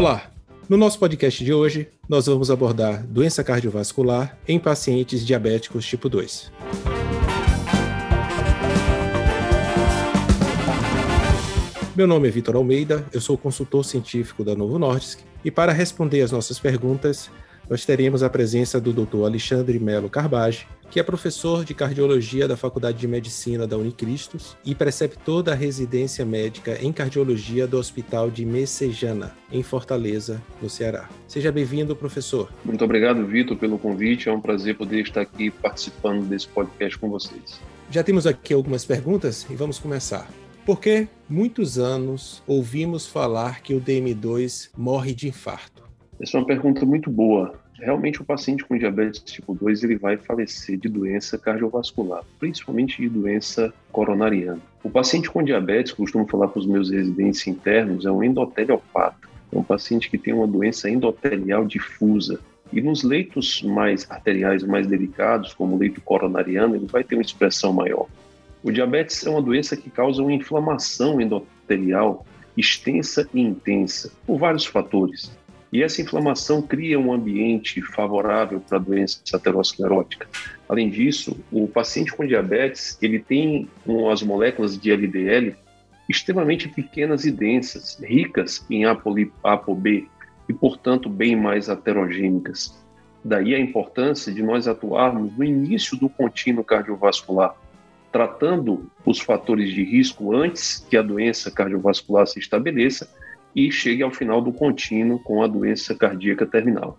Olá! No nosso podcast de hoje, nós vamos abordar doença cardiovascular em pacientes diabéticos tipo 2. Meu nome é Vitor Almeida, eu sou consultor científico da Novo Nordisk e para responder as nossas perguntas, nós teremos a presença do Dr. Alexandre Melo Carbage, que é professor de cardiologia da Faculdade de Medicina da Unicristos e preceptor da residência médica em cardiologia do Hospital de Messejana, em Fortaleza, no Ceará. Seja bem-vindo, professor. Muito obrigado, Vitor, pelo convite. É um prazer poder estar aqui participando desse podcast com vocês. Já temos aqui algumas perguntas e vamos começar. Por que muitos anos ouvimos falar que o DM2 morre de infarto? Essa é uma pergunta muito boa. Realmente o paciente com diabetes tipo 2 ele vai falecer de doença cardiovascular, principalmente de doença coronariana. O paciente com diabetes, costumo falar para os meus residentes internos, é um endoteliopata. É um paciente que tem uma doença endotelial difusa. E nos leitos mais arteriais, mais delicados, como o leito coronariano, ele vai ter uma expressão maior. O diabetes é uma doença que causa uma inflamação endotelial extensa e intensa, por vários fatores. E essa inflamação cria um ambiente favorável para a doença aterosclerótica. Além disso, o paciente com diabetes, ele tem as moléculas de LDL extremamente pequenas e densas, ricas em ApoB e, portanto, bem mais aterogênicas. Daí a importância de nós atuarmos no início do contínuo cardiovascular, tratando os fatores de risco antes que a doença cardiovascular se estabeleça e chegue ao final do contínuo com a doença cardíaca terminal.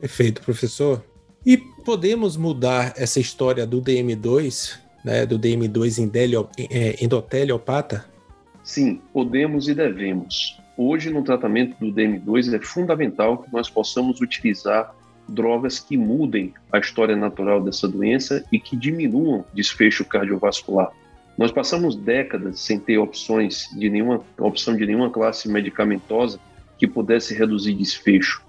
Perfeito, professor. E podemos mudar essa história do DM2, né, do DM2 é, endoteliopata? Sim, podemos e devemos. Hoje, no tratamento do DM2, é fundamental que nós possamos utilizar drogas que mudem a história natural dessa doença e que diminuam desfecho cardiovascular. Nós passamos décadas sem ter opções de nenhuma opção de nenhuma classe medicamentosa que pudesse reduzir desfecho.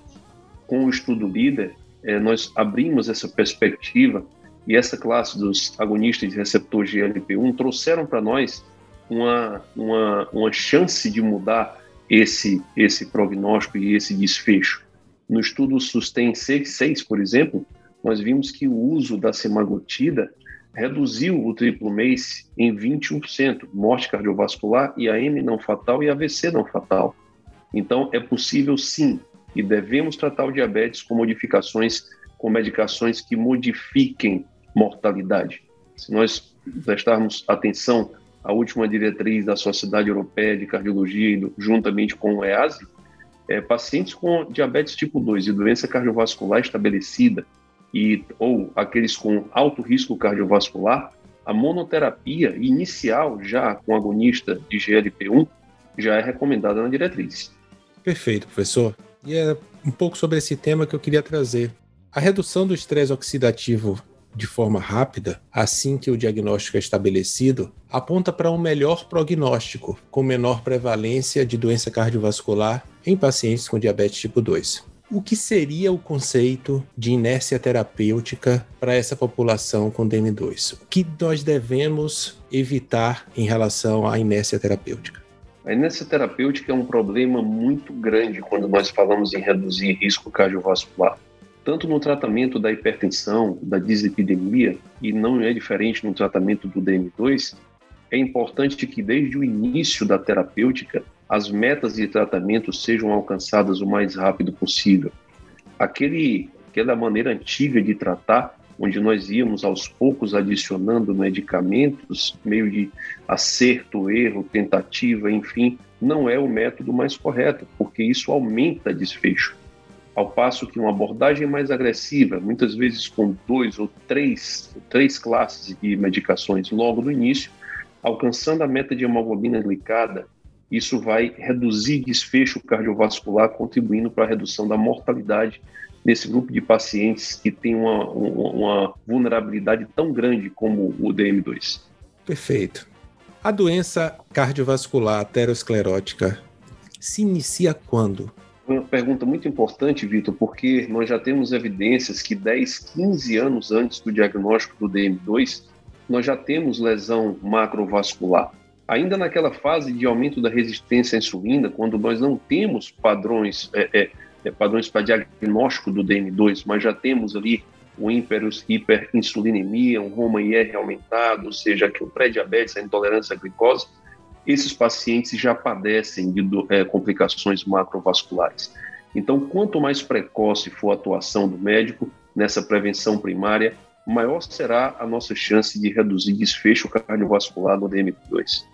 Com o estudo líder, eh, nós abrimos essa perspectiva e essa classe dos agonistas de receptor GLP-1 trouxeram para nós uma, uma, uma chance de mudar esse, esse prognóstico e esse desfecho. No estudo Sustain 6, por exemplo, nós vimos que o uso da semaglutida reduziu o triplo MACE em 21%, morte cardiovascular, IAM não fatal e AVC não fatal. Então, é possível sim, e devemos tratar o diabetes com modificações, com medicações que modifiquem mortalidade. Se nós prestarmos atenção à última diretriz da Sociedade Europeia de Cardiologia, juntamente com o EASI, é, pacientes com diabetes tipo 2 e doença cardiovascular estabelecida, e, ou aqueles com alto risco cardiovascular, a monoterapia inicial já com agonista de GLP-1 já é recomendada na diretriz. Perfeito, professor. E é um pouco sobre esse tema que eu queria trazer. A redução do estresse oxidativo de forma rápida, assim que o diagnóstico é estabelecido, aponta para um melhor prognóstico, com menor prevalência de doença cardiovascular em pacientes com diabetes tipo 2 o que seria o conceito de inércia terapêutica para essa população com DM2? O que nós devemos evitar em relação à inércia terapêutica? A inércia terapêutica é um problema muito grande quando nós falamos em reduzir risco cardiovascular. Tanto no tratamento da hipertensão, da dislipidemia, e não é diferente no tratamento do DM2, é importante que desde o início da terapêutica as metas de tratamento sejam alcançadas o mais rápido possível. Aquele, aquela maneira antiga de tratar, onde nós íamos aos poucos adicionando medicamentos, meio de acerto, erro, tentativa, enfim, não é o método mais correto, porque isso aumenta desfecho. Ao passo que uma abordagem mais agressiva, muitas vezes com dois ou três, três classes de medicações logo no início, alcançando a meta de hemoglobina glicada isso vai reduzir desfecho cardiovascular, contribuindo para a redução da mortalidade nesse grupo de pacientes que tem uma, uma vulnerabilidade tão grande como o DM2. Perfeito. A doença cardiovascular aterosclerótica se inicia quando? Uma pergunta muito importante, Vitor, porque nós já temos evidências que 10, 15 anos antes do diagnóstico do DM2, nós já temos lesão macrovascular ainda naquela fase de aumento da resistência à insulina, quando nós não temos padrões, é, é, é padrões para diagnóstico do DM2, mas já temos ali o hiper, hiperinsulinemia, um Roma IR aumentado, ou seja, que o pré-diabetes, a intolerância à glicose, esses pacientes já padecem de é, complicações macrovasculares. Então, quanto mais precoce for a atuação do médico nessa prevenção primária, maior será a nossa chance de reduzir desfecho cardiovascular no DM2.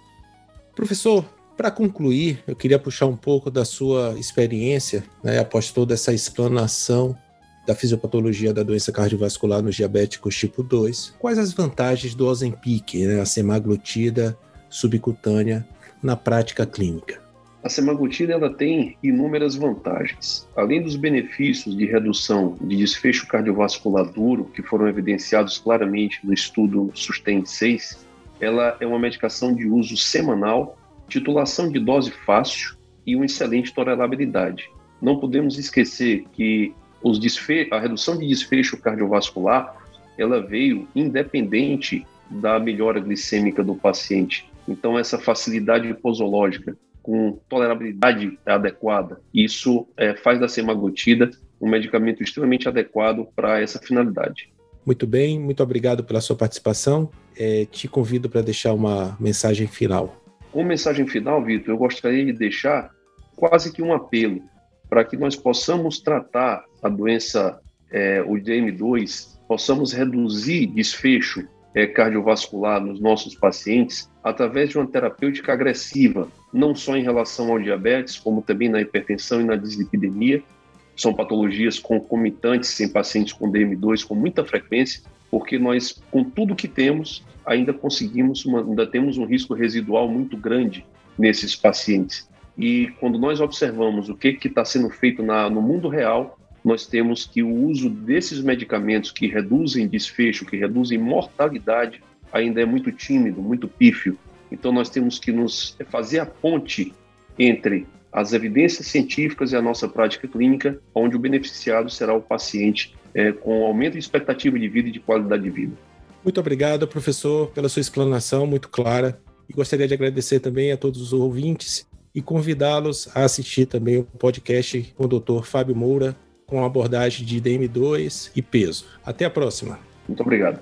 Professor, para concluir, eu queria puxar um pouco da sua experiência, né, após toda essa explanação da fisiopatologia da doença cardiovascular nos diabéticos tipo 2. Quais as vantagens do Ozempic, né, a semaglutida subcutânea, na prática clínica? A semaglutida ela tem inúmeras vantagens. Além dos benefícios de redução de desfecho cardiovascular duro, que foram evidenciados claramente no estudo SUSTEN 6, ela é uma medicação de uso semanal, titulação de dose fácil e uma excelente tolerabilidade. Não podemos esquecer que os desfe a redução de desfecho cardiovascular ela veio independente da melhora glicêmica do paciente. Então, essa facilidade posológica com tolerabilidade adequada, isso é, faz da semaglutida um medicamento extremamente adequado para essa finalidade. Muito bem, muito obrigado pela sua participação. É, te convido para deixar uma mensagem final. Como mensagem final, Vitor, eu gostaria de deixar quase que um apelo para que nós possamos tratar a doença, é, o DM2, possamos reduzir desfecho é, cardiovascular nos nossos pacientes através de uma terapêutica agressiva, não só em relação ao diabetes, como também na hipertensão e na dislipidemia. São patologias concomitantes em pacientes com DM2 com muita frequência, porque nós, com tudo que temos, ainda conseguimos, uma, ainda temos um risco residual muito grande nesses pacientes. E quando nós observamos o que está sendo feito na, no mundo real, nós temos que o uso desses medicamentos que reduzem desfecho, que reduzem mortalidade, ainda é muito tímido, muito pífio. Então nós temos que nos fazer a ponte entre as evidências científicas e a nossa prática clínica, onde o beneficiado será o paciente é, com aumento de expectativa de vida e de qualidade de vida. Muito obrigado, professor, pela sua explanação muito clara. E gostaria de agradecer também a todos os ouvintes e convidá-los a assistir também o podcast com o Dr. Fábio Moura, com abordagem de DM2 e peso. Até a próxima. Muito obrigado.